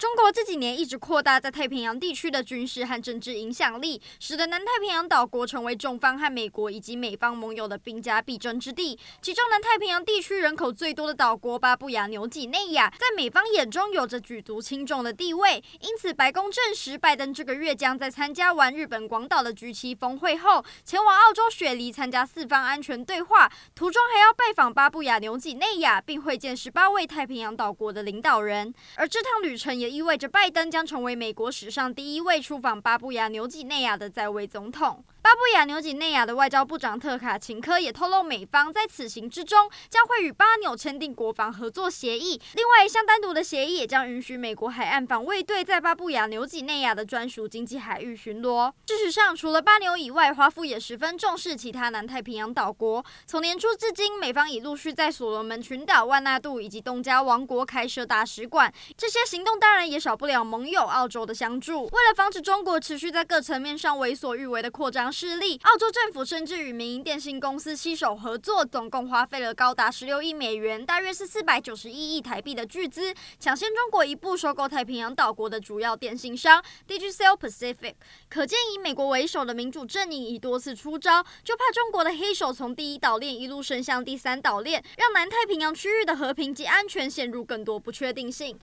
中国这几年一直扩大在太平洋地区的军事和政治影响力，使得南太平洋岛国成为中方和美国以及美方盟友的兵家必争之地。其中，南太平洋地区人口最多的岛国巴布亚纽几内亚，在美方眼中有着举足轻重的地位。因此，白宫证实，拜登这个月将在参加完日本广岛的 G7 峰会后，前往澳洲雪梨参加四方安全对话，途中还要拜访巴布亚纽几内亚，并会见十八位太平洋岛国的领导人。而这趟旅程也意味着拜登将成为美国史上第一位出访巴布亚纽几内亚的在位总统。巴布亚纽几内亚的外交部长特卡琴科也透露，美方在此行之中将会与巴纽签订国防合作协议。另外一项单独的协议也将允许美国海岸防卫队在巴布亚纽几内亚的专属经济海域巡逻。事实上，除了巴纽以外，华府也十分重视其他南太平洋岛国。从年初至今，美方已陆续在所罗门群岛、万纳度以及东加王国开设大使馆。这些行动当然也少不了盟友澳洲的相助。为了防止中国持续在各层面上为所欲为的扩张势力，澳洲政府甚至与民营电信公司携手合作，总共花费了高达十六亿美元，大约是四百九十一亿台币的巨资，抢先中国一步收购太平洋岛国的主要电信商 Digicel Pacific。可见以美国为首的民主阵营已多次出招，就怕中国的黑手从第一岛链一路伸向第三岛链，让南太平洋区域的和平及安全陷入更多不确定性。